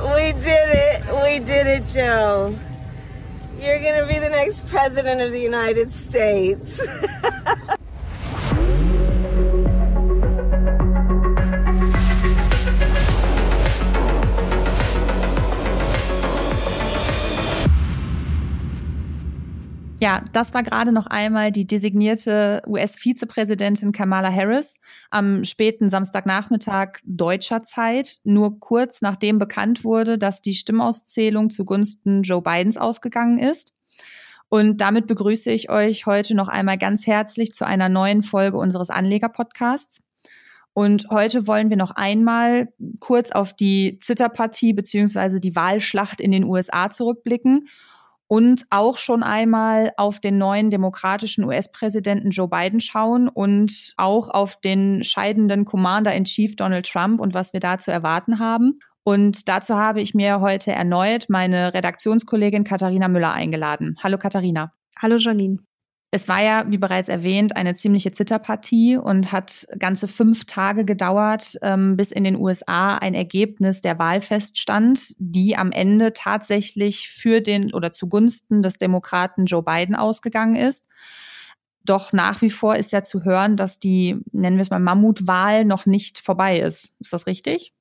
We did it. We did it, Joe. You're going to be the next president of the United States. Ja, das war gerade noch einmal die designierte US-Vizepräsidentin Kamala Harris am späten Samstagnachmittag deutscher Zeit, nur kurz nachdem bekannt wurde, dass die Stimmauszählung zugunsten Joe Bidens ausgegangen ist. Und damit begrüße ich euch heute noch einmal ganz herzlich zu einer neuen Folge unseres Anleger-Podcasts. Und heute wollen wir noch einmal kurz auf die Zitterpartie beziehungsweise die Wahlschlacht in den USA zurückblicken und auch schon einmal auf den neuen demokratischen US-Präsidenten Joe Biden schauen und auch auf den scheidenden Commander-in-Chief Donald Trump und was wir da zu erwarten haben. Und dazu habe ich mir heute erneut meine Redaktionskollegin Katharina Müller eingeladen. Hallo Katharina. Hallo Janine. Es war ja, wie bereits erwähnt, eine ziemliche Zitterpartie und hat ganze fünf Tage gedauert, ähm, bis in den USA ein Ergebnis der Wahl feststand, die am Ende tatsächlich für den oder zugunsten des Demokraten Joe Biden ausgegangen ist. Doch nach wie vor ist ja zu hören, dass die, nennen wir es mal, Mammutwahl noch nicht vorbei ist. Ist das richtig?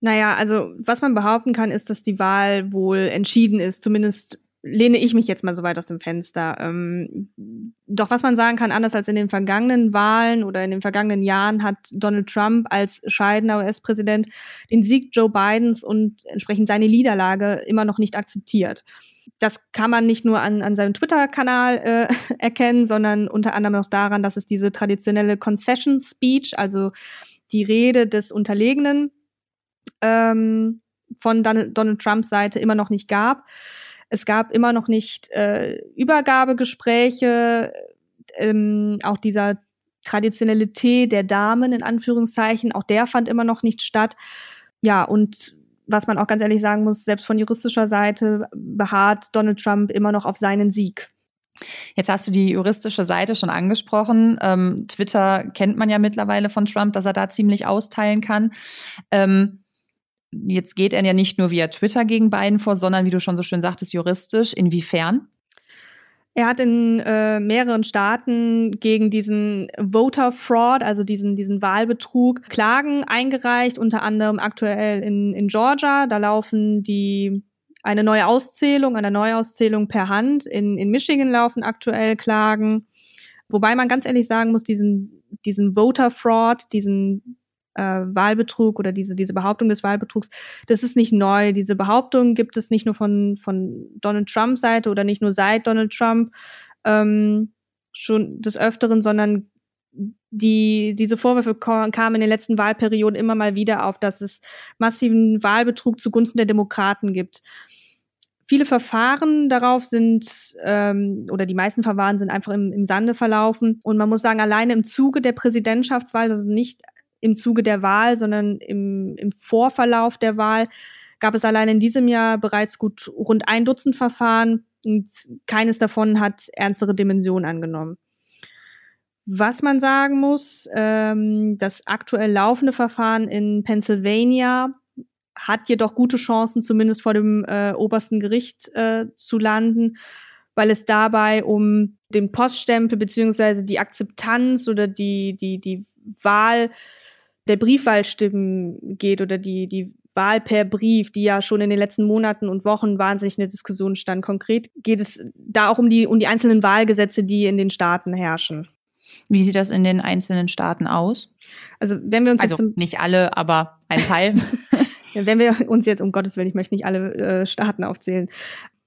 Naja, also was man behaupten kann, ist, dass die Wahl wohl entschieden ist, zumindest lehne ich mich jetzt mal so weit aus dem Fenster. Ähm, doch was man sagen kann, anders als in den vergangenen Wahlen oder in den vergangenen Jahren hat Donald Trump als scheidender US-Präsident den Sieg Joe Bidens und entsprechend seine Niederlage immer noch nicht akzeptiert. Das kann man nicht nur an, an seinem Twitter-Kanal äh, erkennen, sondern unter anderem auch daran, dass es diese traditionelle Concession Speech, also die Rede des Unterlegenen, ähm, von Donald Trumps Seite immer noch nicht gab. Es gab immer noch nicht äh, Übergabegespräche, ähm, auch dieser traditionelle Tee der Damen in Anführungszeichen, auch der fand immer noch nicht statt. Ja, und was man auch ganz ehrlich sagen muss, selbst von juristischer Seite beharrt Donald Trump immer noch auf seinen Sieg. Jetzt hast du die juristische Seite schon angesprochen. Ähm, Twitter kennt man ja mittlerweile von Trump, dass er da ziemlich austeilen kann. Ähm, Jetzt geht er ja nicht nur via Twitter gegen Biden vor, sondern wie du schon so schön sagtest, juristisch. Inwiefern? Er hat in äh, mehreren Staaten gegen diesen Voter Fraud, also diesen, diesen Wahlbetrug, Klagen eingereicht, unter anderem aktuell in, in Georgia. Da laufen die eine neue Auszählung, eine Neuauszählung per Hand. In, in Michigan laufen aktuell Klagen. Wobei man ganz ehrlich sagen muss, diesen, diesen Voter Fraud, diesen äh, Wahlbetrug oder diese, diese Behauptung des Wahlbetrugs, das ist nicht neu. Diese Behauptung gibt es nicht nur von, von Donald Trumps Seite oder nicht nur seit Donald Trump ähm, schon des Öfteren, sondern die, diese Vorwürfe kamen in den letzten Wahlperioden immer mal wieder auf, dass es massiven Wahlbetrug zugunsten der Demokraten gibt. Viele Verfahren darauf sind, ähm, oder die meisten Verfahren sind einfach im, im Sande verlaufen. Und man muss sagen, alleine im Zuge der Präsidentschaftswahl, also nicht im Zuge der Wahl, sondern im, im Vorverlauf der Wahl gab es allein in diesem Jahr bereits gut rund ein Dutzend Verfahren und keines davon hat ernstere Dimensionen angenommen. Was man sagen muss, ähm, das aktuell laufende Verfahren in Pennsylvania hat jedoch gute Chancen, zumindest vor dem äh, obersten Gericht äh, zu landen, weil es dabei um den Poststempel beziehungsweise die Akzeptanz oder die, die, die Wahl der Briefwahlstimmen geht oder die, die Wahl per Brief, die ja schon in den letzten Monaten und Wochen wahnsinnig in der Diskussion stand. Konkret geht es da auch um die, um die einzelnen Wahlgesetze, die in den Staaten herrschen. Wie sieht das in den einzelnen Staaten aus? Also, wenn wir uns also jetzt nicht alle, aber ein Teil. wenn wir uns jetzt, um Gottes Willen, ich möchte nicht alle äh, Staaten aufzählen,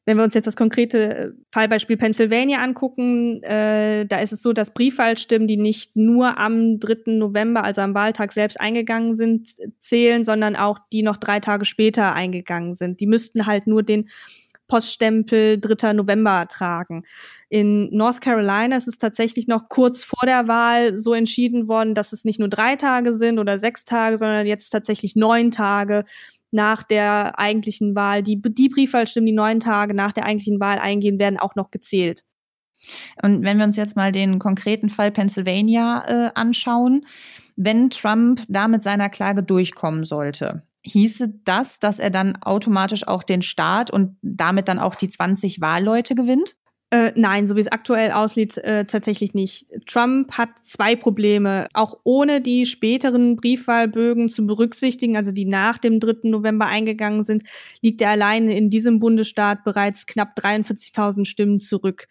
wenn wir uns jetzt das konkrete äh, Fallbeispiel Pennsylvania angucken, äh, da ist es so, dass Briefwahlstimmen, die nicht nur am 3. November, also am Wahltag selbst eingegangen sind, zählen, sondern auch die noch drei Tage später eingegangen sind. Die müssten halt nur den Poststempel 3. November tragen. In North Carolina ist es tatsächlich noch kurz vor der Wahl so entschieden worden, dass es nicht nur drei Tage sind oder sechs Tage, sondern jetzt tatsächlich neun Tage nach der eigentlichen Wahl, die, die Briefwahlstimmen, die neun Tage nach der eigentlichen Wahl eingehen, werden auch noch gezählt. Und wenn wir uns jetzt mal den konkreten Fall Pennsylvania äh, anschauen, wenn Trump da mit seiner Klage durchkommen sollte, hieße das, dass er dann automatisch auch den Staat und damit dann auch die 20 Wahlleute gewinnt? Äh, nein, so wie es aktuell aussieht, äh, tatsächlich nicht. Trump hat zwei Probleme. Auch ohne die späteren Briefwahlbögen zu berücksichtigen, also die nach dem 3. November eingegangen sind, liegt er alleine in diesem Bundesstaat bereits knapp 43.000 Stimmen zurück.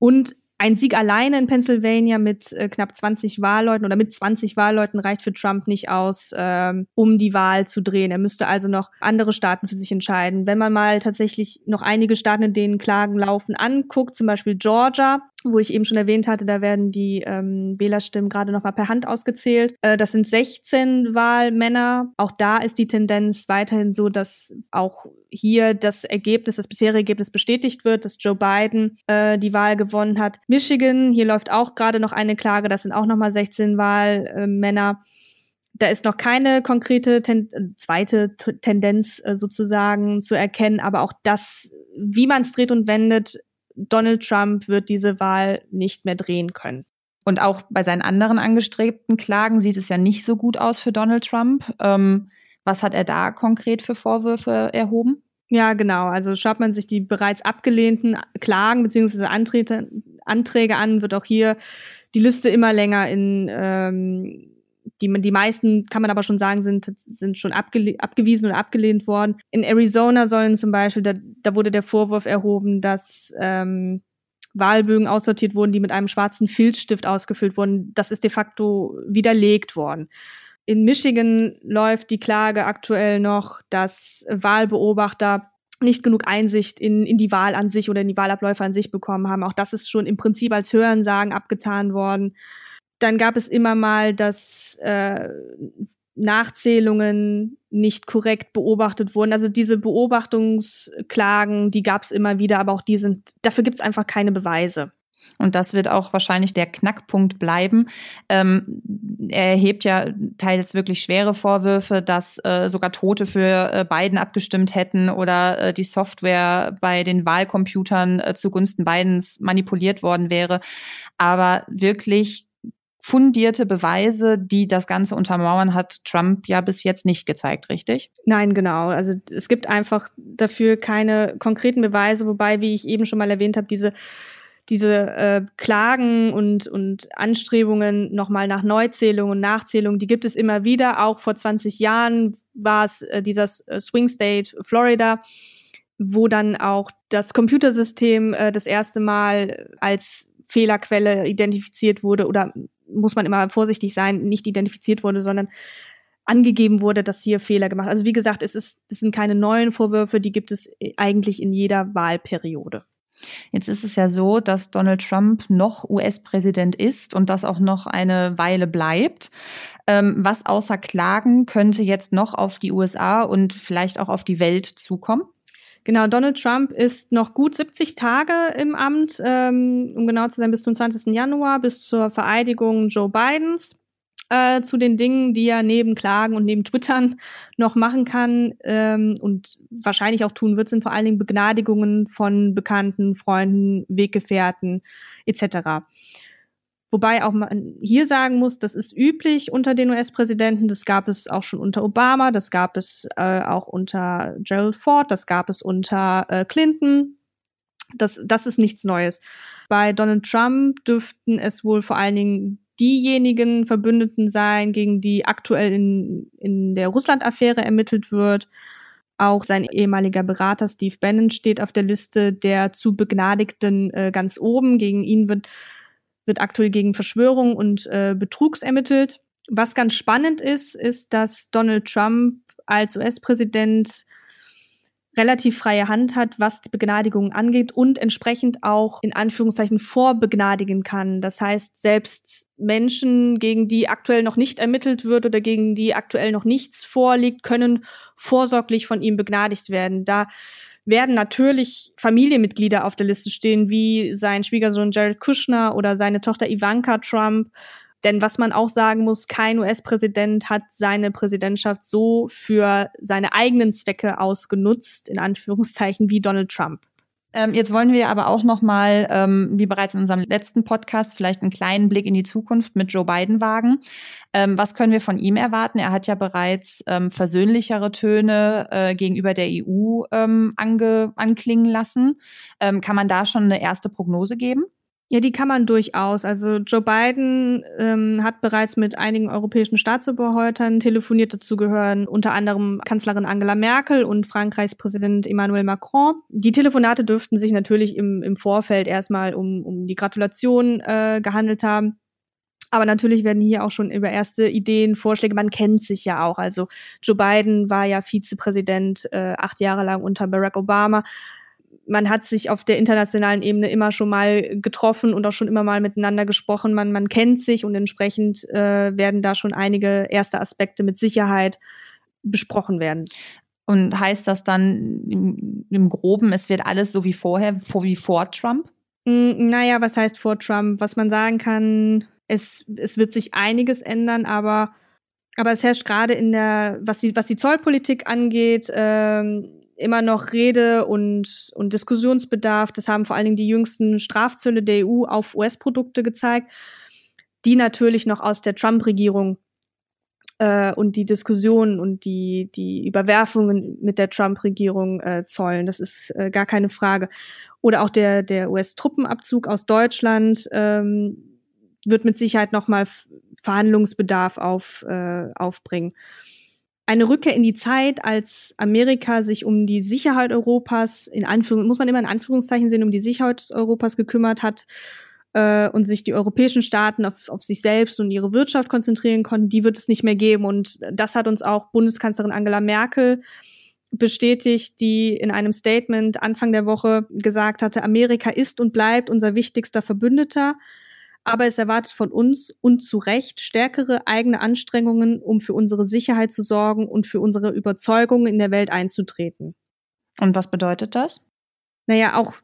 Und ein Sieg alleine in Pennsylvania mit äh, knapp 20 Wahlleuten oder mit 20 Wahlleuten reicht für Trump nicht aus, ähm, um die Wahl zu drehen. Er müsste also noch andere Staaten für sich entscheiden. Wenn man mal tatsächlich noch einige Staaten, in denen Klagen laufen, anguckt, zum Beispiel Georgia, wo ich eben schon erwähnt hatte, da werden die ähm, Wählerstimmen gerade noch mal per Hand ausgezählt. Äh, das sind 16 Wahlmänner. Auch da ist die Tendenz weiterhin so, dass auch hier das Ergebnis, das bisherige Ergebnis bestätigt wird, dass Joe Biden äh, die Wahl gewonnen hat. Michigan, hier läuft auch gerade noch eine Klage, das sind auch noch mal 16 Wahlmänner. Da ist noch keine konkrete ten zweite Tendenz äh, sozusagen zu erkennen, aber auch das, wie man es dreht und wendet, Donald Trump wird diese Wahl nicht mehr drehen können. Und auch bei seinen anderen angestrebten Klagen sieht es ja nicht so gut aus für Donald Trump. Ähm, was hat er da konkret für Vorwürfe erhoben? Ja, genau. Also schaut man sich die bereits abgelehnten Klagen bzw. Anträge an, wird auch hier die Liste immer länger in ähm, die, die meisten, kann man aber schon sagen, sind, sind schon abge, abgewiesen oder abgelehnt worden. In Arizona sollen zum Beispiel, da, da wurde der Vorwurf erhoben, dass ähm, Wahlbögen aussortiert wurden, die mit einem schwarzen Filzstift ausgefüllt wurden. Das ist de facto widerlegt worden. In Michigan läuft die Klage aktuell noch, dass Wahlbeobachter nicht genug Einsicht in, in die Wahl an sich oder in die Wahlabläufe an sich bekommen haben. Auch das ist schon im Prinzip als Hörensagen abgetan worden. Dann gab es immer mal, dass äh, Nachzählungen nicht korrekt beobachtet wurden. Also diese Beobachtungsklagen, die gab es immer wieder, aber auch die sind, dafür gibt es einfach keine Beweise. Und das wird auch wahrscheinlich der Knackpunkt bleiben. Ähm, er erhebt ja teils wirklich schwere Vorwürfe, dass äh, sogar Tote für äh, Biden abgestimmt hätten oder äh, die Software bei den Wahlcomputern äh, zugunsten Bidens manipuliert worden wäre. Aber wirklich fundierte Beweise, die das Ganze untermauern, hat Trump ja bis jetzt nicht gezeigt, richtig? Nein, genau. Also es gibt einfach dafür keine konkreten Beweise, wobei, wie ich eben schon mal erwähnt habe, diese diese äh, Klagen und, und Anstrebungen nochmal nach Neuzählung und Nachzählung, die gibt es immer wieder. Auch vor 20 Jahren war es äh, dieser äh, Swing State Florida, wo dann auch das Computersystem äh, das erste Mal als Fehlerquelle identifiziert wurde oder muss man immer vorsichtig sein, nicht identifiziert wurde, sondern angegeben wurde, dass hier Fehler gemacht. Also wie gesagt, es ist, es sind keine neuen Vorwürfe, die gibt es eigentlich in jeder Wahlperiode. Jetzt ist es ja so, dass Donald Trump noch US-Präsident ist und das auch noch eine Weile bleibt. Ähm, was außer Klagen könnte jetzt noch auf die USA und vielleicht auch auf die Welt zukommen? Genau, Donald Trump ist noch gut 70 Tage im Amt, ähm, um genau zu sein, bis zum 20. Januar, bis zur Vereidigung Joe Bidens. Äh, zu den Dingen, die er neben Klagen und neben Twittern noch machen kann ähm, und wahrscheinlich auch tun wird, sind vor allen Dingen Begnadigungen von Bekannten, Freunden, Weggefährten etc. Wobei auch man hier sagen muss, das ist üblich unter den US-Präsidenten. Das gab es auch schon unter Obama, das gab es äh, auch unter Gerald Ford, das gab es unter äh, Clinton. Das, das ist nichts Neues. Bei Donald Trump dürften es wohl vor allen Dingen diejenigen Verbündeten sein, gegen die aktuell in, in der Russland-Affäre ermittelt wird. Auch sein ehemaliger Berater Steve Bannon steht auf der Liste der zu Begnadigten äh, ganz oben. Gegen ihn wird wird aktuell gegen Verschwörung und äh, Betrugs ermittelt. Was ganz spannend ist, ist, dass Donald Trump als US-Präsident relativ freie Hand hat, was die Begnadigung angeht und entsprechend auch in Anführungszeichen vorbegnadigen kann. Das heißt, selbst Menschen, gegen die aktuell noch nicht ermittelt wird oder gegen die aktuell noch nichts vorliegt, können vorsorglich von ihm begnadigt werden. Da werden natürlich Familienmitglieder auf der Liste stehen, wie sein Schwiegersohn Jared Kushner oder seine Tochter Ivanka Trump. Denn was man auch sagen muss, kein US-Präsident hat seine Präsidentschaft so für seine eigenen Zwecke ausgenutzt, in Anführungszeichen, wie Donald Trump. Ähm, jetzt wollen wir aber auch noch mal, ähm, wie bereits in unserem letzten Podcast, vielleicht einen kleinen Blick in die Zukunft mit Joe Biden wagen. Ähm, was können wir von ihm erwarten? Er hat ja bereits ähm, versöhnlichere Töne äh, gegenüber der EU ähm, ange anklingen lassen. Ähm, kann man da schon eine erste Prognose geben? Ja, die kann man durchaus. Also Joe Biden ähm, hat bereits mit einigen europäischen Staatsoberhäutern telefoniert. Dazu gehören unter anderem Kanzlerin Angela Merkel und Frankreichs Präsident Emmanuel Macron. Die Telefonate dürften sich natürlich im, im Vorfeld erstmal um, um die Gratulation äh, gehandelt haben. Aber natürlich werden hier auch schon über erste Ideen, Vorschläge, man kennt sich ja auch. Also Joe Biden war ja Vizepräsident äh, acht Jahre lang unter Barack Obama man hat sich auf der internationalen Ebene immer schon mal getroffen und auch schon immer mal miteinander gesprochen. Man, man kennt sich und entsprechend äh, werden da schon einige erste Aspekte mit Sicherheit besprochen werden. Und heißt das dann im, im Groben, es wird alles so wie vorher, wie vor Trump? Mm, naja, was heißt vor Trump? Was man sagen kann, es, es wird sich einiges ändern, aber, aber es herrscht gerade in der, was die, was die Zollpolitik angeht, ähm, immer noch Rede und, und Diskussionsbedarf. Das haben vor allen Dingen die jüngsten Strafzölle der EU auf US-Produkte gezeigt, die natürlich noch aus der Trump-Regierung äh, und die Diskussionen und die, die Überwerfungen mit der Trump-Regierung äh, zollen. Das ist äh, gar keine Frage. Oder auch der, der US-Truppenabzug aus Deutschland ähm, wird mit Sicherheit noch mal Verhandlungsbedarf auf, äh, aufbringen eine Rückkehr in die Zeit, als Amerika sich um die Sicherheit Europas, in Anführung, muss man immer in Anführungszeichen sehen, um die Sicherheit Europas gekümmert hat äh, und sich die europäischen Staaten auf, auf sich selbst und ihre Wirtschaft konzentrieren konnten, die wird es nicht mehr geben. Und das hat uns auch Bundeskanzlerin Angela Merkel bestätigt, die in einem Statement Anfang der Woche gesagt hatte, Amerika ist und bleibt unser wichtigster Verbündeter aber es erwartet von uns und zu Recht stärkere eigene Anstrengungen, um für unsere Sicherheit zu sorgen und für unsere Überzeugungen in der Welt einzutreten. Und was bedeutet das? Naja, auch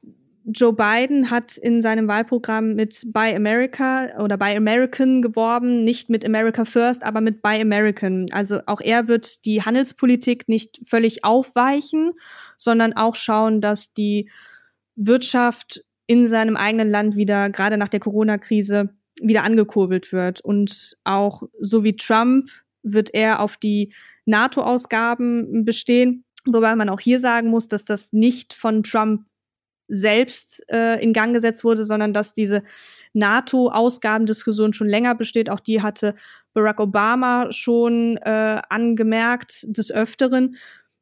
Joe Biden hat in seinem Wahlprogramm mit Buy America oder Buy American geworben, nicht mit America First, aber mit Buy American. Also auch er wird die Handelspolitik nicht völlig aufweichen, sondern auch schauen, dass die Wirtschaft in seinem eigenen Land wieder, gerade nach der Corona-Krise, wieder angekurbelt wird. Und auch so wie Trump wird er auf die NATO-Ausgaben bestehen, wobei man auch hier sagen muss, dass das nicht von Trump selbst äh, in Gang gesetzt wurde, sondern dass diese NATO-Ausgabendiskussion schon länger besteht. Auch die hatte Barack Obama schon äh, angemerkt des Öfteren.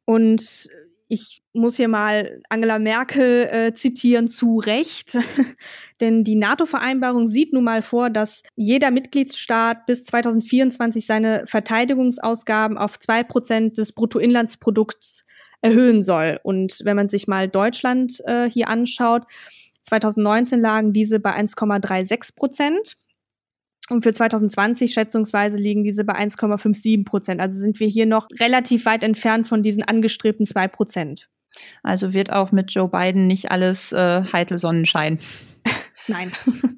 Und ich muss hier mal Angela Merkel äh, zitieren, zu Recht. Denn die NATO-Vereinbarung sieht nun mal vor, dass jeder Mitgliedsstaat bis 2024 seine Verteidigungsausgaben auf zwei Prozent des Bruttoinlandsprodukts erhöhen soll. Und wenn man sich mal Deutschland äh, hier anschaut, 2019 lagen diese bei 1,36 Prozent. Und für 2020 schätzungsweise liegen diese bei 1,57 Prozent. Also sind wir hier noch relativ weit entfernt von diesen angestrebten zwei Prozent. Also wird auch mit Joe Biden nicht alles äh, heitle Sonnenschein. Nein.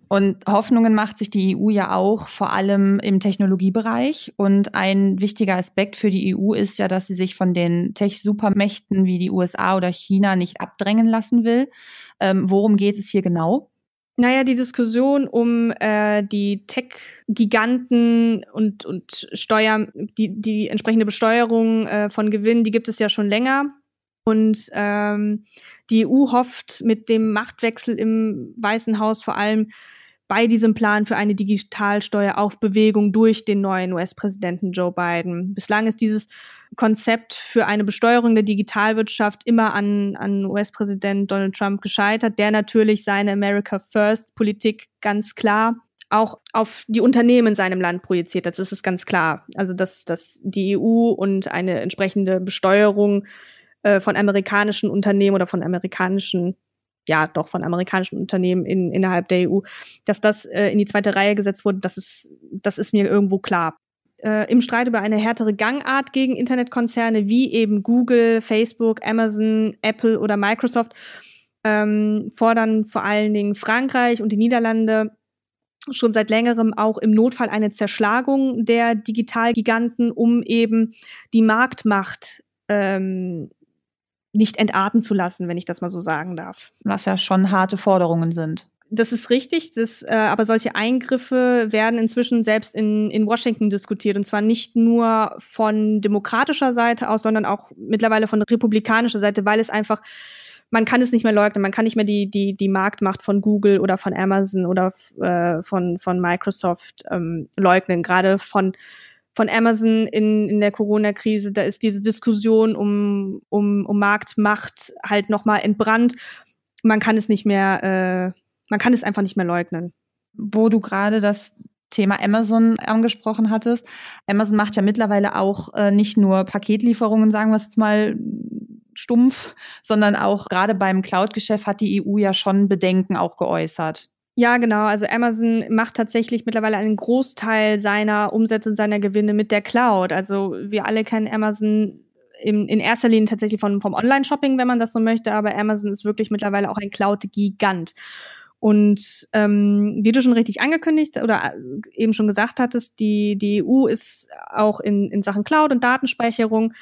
Und Hoffnungen macht sich die EU ja auch vor allem im Technologiebereich. Und ein wichtiger Aspekt für die EU ist ja, dass sie sich von den Tech-Supermächten wie die USA oder China nicht abdrängen lassen will. Ähm, worum geht es hier genau? Naja, die Diskussion um äh, die Tech-Giganten und, und Steuer, die, die entsprechende Besteuerung äh, von Gewinn, die gibt es ja schon länger. Und ähm, die EU hofft mit dem Machtwechsel im Weißen Haus vor allem bei diesem Plan für eine Digitalsteuer auf Bewegung durch den neuen US-Präsidenten Joe Biden. Bislang ist dieses Konzept für eine Besteuerung der Digitalwirtschaft immer an, an US-Präsident Donald Trump gescheitert, der natürlich seine America First-Politik ganz klar auch auf die Unternehmen in seinem Land projiziert. Das ist es ganz klar. Also dass, dass die EU und eine entsprechende Besteuerung äh, von amerikanischen Unternehmen oder von amerikanischen ja doch von amerikanischen Unternehmen in, innerhalb der EU, dass das äh, in die zweite Reihe gesetzt wurde, das ist, das ist mir irgendwo klar. Äh, Im Streit über eine härtere Gangart gegen Internetkonzerne wie eben Google, Facebook, Amazon, Apple oder Microsoft ähm, fordern vor allen Dingen Frankreich und die Niederlande schon seit längerem auch im Notfall eine Zerschlagung der Digitalgiganten, um eben die Marktmacht ähm, nicht entarten zu lassen, wenn ich das mal so sagen darf. Was ja schon harte Forderungen sind. Das ist richtig, das, äh, aber solche Eingriffe werden inzwischen selbst in, in Washington diskutiert. Und zwar nicht nur von demokratischer Seite aus, sondern auch mittlerweile von republikanischer Seite, weil es einfach, man kann es nicht mehr leugnen, man kann nicht mehr die, die, die Marktmacht von Google oder von Amazon oder äh, von, von Microsoft ähm, leugnen. Gerade von von Amazon in, in der Corona-Krise, da ist diese Diskussion um, um, um Marktmacht halt nochmal entbrannt. Man kann es nicht mehr, äh, man kann es einfach nicht mehr leugnen. Wo du gerade das Thema Amazon angesprochen hattest. Amazon macht ja mittlerweile auch äh, nicht nur Paketlieferungen, sagen wir es mal stumpf, sondern auch gerade beim Cloud-Geschäft hat die EU ja schon Bedenken auch geäußert. Ja, genau. Also Amazon macht tatsächlich mittlerweile einen Großteil seiner Umsätze und seiner Gewinne mit der Cloud. Also wir alle kennen Amazon in, in erster Linie tatsächlich von, vom Online-Shopping, wenn man das so möchte, aber Amazon ist wirklich mittlerweile auch ein Cloud-Gigant. Und ähm, wie du schon richtig angekündigt oder äh, eben schon gesagt hattest, die, die EU ist auch in, in Sachen Cloud und Datenspeicherung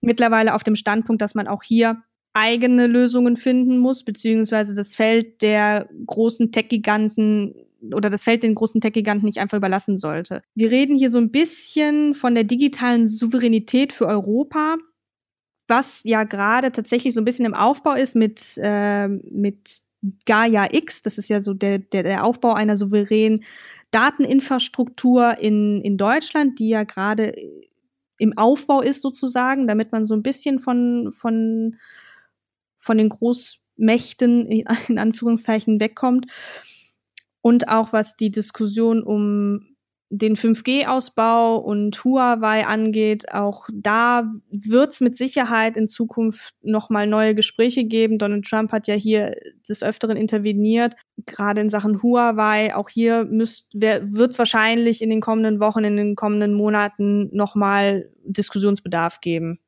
mittlerweile auf dem Standpunkt, dass man auch hier eigene Lösungen finden muss, beziehungsweise das Feld der großen Tech-Giganten oder das Feld den großen Tech-Giganten nicht einfach überlassen sollte. Wir reden hier so ein bisschen von der digitalen Souveränität für Europa, was ja gerade tatsächlich so ein bisschen im Aufbau ist mit, äh, mit Gaia X, das ist ja so der, der, der Aufbau einer souveränen Dateninfrastruktur in, in Deutschland, die ja gerade im Aufbau ist sozusagen, damit man so ein bisschen von, von, von den Großmächten in Anführungszeichen wegkommt. Und auch was die Diskussion um den 5G-Ausbau und Huawei angeht, auch da wird es mit Sicherheit in Zukunft nochmal neue Gespräche geben. Donald Trump hat ja hier des Öfteren interveniert, gerade in Sachen Huawei. Auch hier wird es wahrscheinlich in den kommenden Wochen, in den kommenden Monaten nochmal Diskussionsbedarf geben.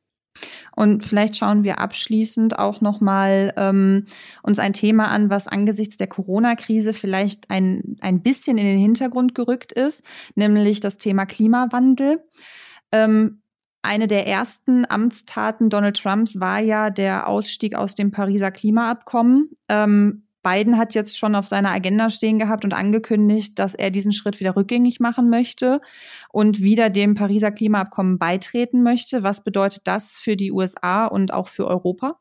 Und vielleicht schauen wir abschließend auch nochmal ähm, uns ein Thema an, was angesichts der Corona-Krise vielleicht ein, ein bisschen in den Hintergrund gerückt ist, nämlich das Thema Klimawandel. Ähm, eine der ersten Amtstaten Donald Trumps war ja der Ausstieg aus dem Pariser Klimaabkommen. Ähm, Biden hat jetzt schon auf seiner Agenda stehen gehabt und angekündigt, dass er diesen Schritt wieder rückgängig machen möchte und wieder dem Pariser Klimaabkommen beitreten möchte. Was bedeutet das für die USA und auch für Europa?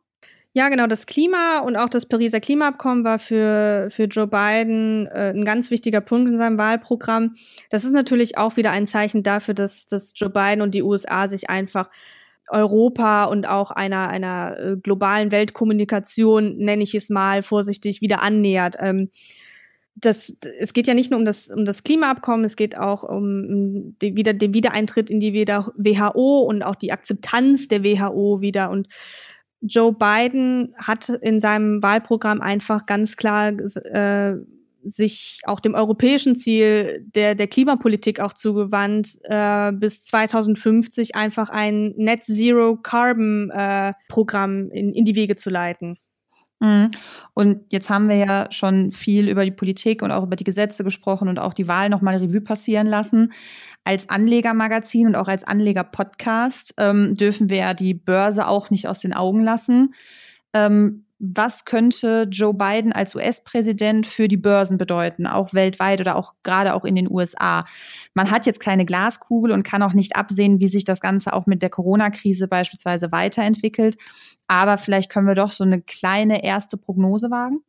Ja, genau. Das Klima und auch das Pariser Klimaabkommen war für, für Joe Biden äh, ein ganz wichtiger Punkt in seinem Wahlprogramm. Das ist natürlich auch wieder ein Zeichen dafür, dass, dass Joe Biden und die USA sich einfach Europa und auch einer, einer äh, globalen Weltkommunikation, nenne ich es mal vorsichtig, wieder annähert. Ähm, das, es geht ja nicht nur um das, um das Klimaabkommen, es geht auch um die, wieder, den Wiedereintritt in die WHO und auch die Akzeptanz der WHO wieder. Und Joe Biden hat in seinem Wahlprogramm einfach ganz klar äh, sich auch dem europäischen Ziel der, der Klimapolitik auch zugewandt, äh, bis 2050 einfach ein Net Zero Carbon äh, Programm in, in die Wege zu leiten. Mhm. Und jetzt haben wir ja schon viel über die Politik und auch über die Gesetze gesprochen und auch die Wahl nochmal Revue passieren lassen. Als Anlegermagazin und auch als Anlegerpodcast ähm, dürfen wir ja die Börse auch nicht aus den Augen lassen. Ähm, was könnte Joe Biden als US-Präsident für die Börsen bedeuten, auch weltweit oder auch gerade auch in den USA. Man hat jetzt keine Glaskugel und kann auch nicht absehen, wie sich das Ganze auch mit der Corona-Krise beispielsweise weiterentwickelt. Aber vielleicht können wir doch so eine kleine erste Prognose wagen.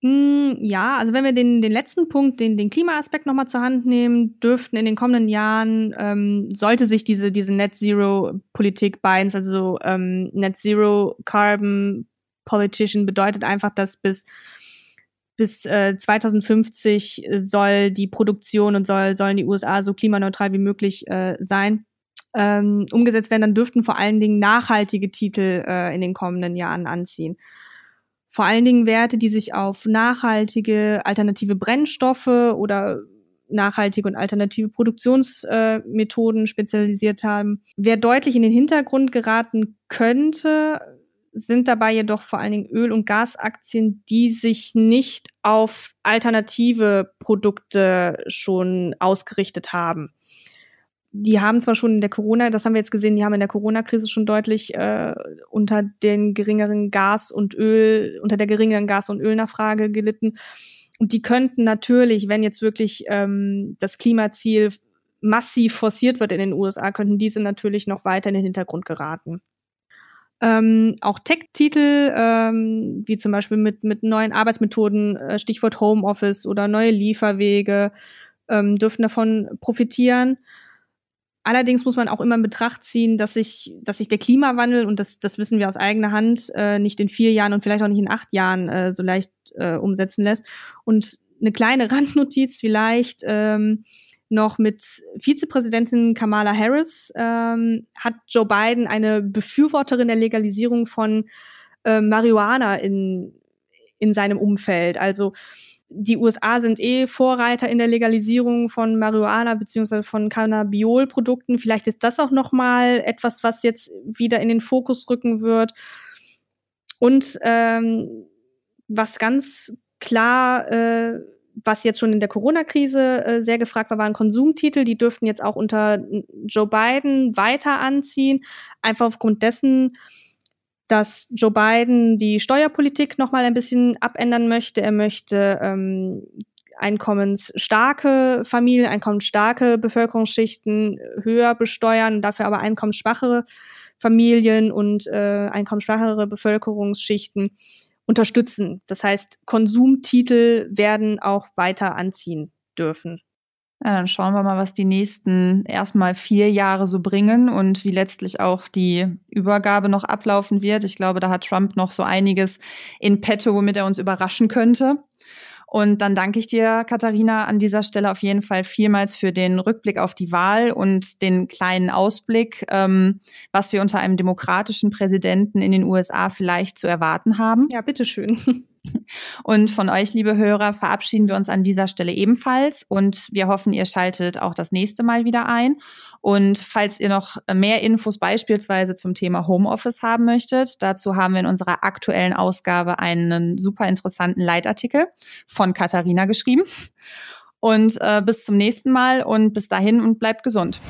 Mm, ja, also wenn wir den, den letzten Punkt, den, den Klimaaspekt nochmal zur Hand nehmen, dürften in den kommenden Jahren, ähm, sollte sich diese, diese Net Zero Politik Bidens, also ähm, Net Zero Carbon Politician bedeutet einfach, dass bis bis äh, 2050 soll die Produktion und soll, sollen die USA so klimaneutral wie möglich äh, sein. Ähm, umgesetzt werden, dann dürften vor allen Dingen nachhaltige Titel äh, in den kommenden Jahren anziehen. Vor allen Dingen Werte, die sich auf nachhaltige alternative Brennstoffe oder nachhaltige und alternative Produktionsmethoden äh, spezialisiert haben. Wer deutlich in den Hintergrund geraten könnte, sind dabei jedoch vor allen Dingen Öl- und Gasaktien, die sich nicht auf alternative Produkte schon ausgerichtet haben. die haben zwar schon in der Corona, das haben wir jetzt gesehen, die haben in der Corona-Krise schon deutlich äh, unter den geringeren Gas und Öl, unter der geringeren Gas- und Ölnachfrage gelitten. Und die könnten natürlich, wenn jetzt wirklich ähm, das Klimaziel massiv forciert wird in den USA, könnten diese natürlich noch weiter in den Hintergrund geraten. Ähm, auch Tech-Titel, ähm, wie zum Beispiel mit, mit neuen Arbeitsmethoden, äh, Stichwort Homeoffice oder neue Lieferwege, ähm, dürfen davon profitieren. Allerdings muss man auch immer in Betracht ziehen, dass sich, dass sich der Klimawandel, und das, das wissen wir aus eigener Hand, äh, nicht in vier Jahren und vielleicht auch nicht in acht Jahren äh, so leicht äh, umsetzen lässt. Und eine kleine Randnotiz vielleicht, ähm, noch mit Vizepräsidentin Kamala Harris ähm, hat Joe Biden eine Befürworterin der Legalisierung von äh, Marihuana in, in seinem Umfeld. Also die USA sind eh Vorreiter in der Legalisierung von Marihuana beziehungsweise von Cannabiol-Produkten. Vielleicht ist das auch noch mal etwas, was jetzt wieder in den Fokus rücken wird. Und ähm, was ganz klar äh, was jetzt schon in der Corona-Krise äh, sehr gefragt war, waren Konsumtitel. Die dürften jetzt auch unter Joe Biden weiter anziehen. Einfach aufgrund dessen, dass Joe Biden die Steuerpolitik noch mal ein bisschen abändern möchte. Er möchte ähm, einkommensstarke Familien, einkommensstarke Bevölkerungsschichten höher besteuern, dafür aber einkommensschwachere Familien und äh, einkommensschwachere Bevölkerungsschichten unterstützen. Das heißt, Konsumtitel werden auch weiter anziehen dürfen. Ja, dann schauen wir mal, was die nächsten erstmal vier Jahre so bringen und wie letztlich auch die Übergabe noch ablaufen wird. Ich glaube, da hat Trump noch so einiges in petto, womit er uns überraschen könnte. Und dann danke ich dir, Katharina, an dieser Stelle auf jeden Fall vielmals für den Rückblick auf die Wahl und den kleinen Ausblick, ähm, was wir unter einem demokratischen Präsidenten in den USA vielleicht zu erwarten haben. Ja, bitteschön. Und von euch, liebe Hörer, verabschieden wir uns an dieser Stelle ebenfalls und wir hoffen, ihr schaltet auch das nächste Mal wieder ein. Und falls ihr noch mehr Infos beispielsweise zum Thema Homeoffice haben möchtet, dazu haben wir in unserer aktuellen Ausgabe einen super interessanten Leitartikel von Katharina geschrieben. Und äh, bis zum nächsten Mal und bis dahin und bleibt gesund.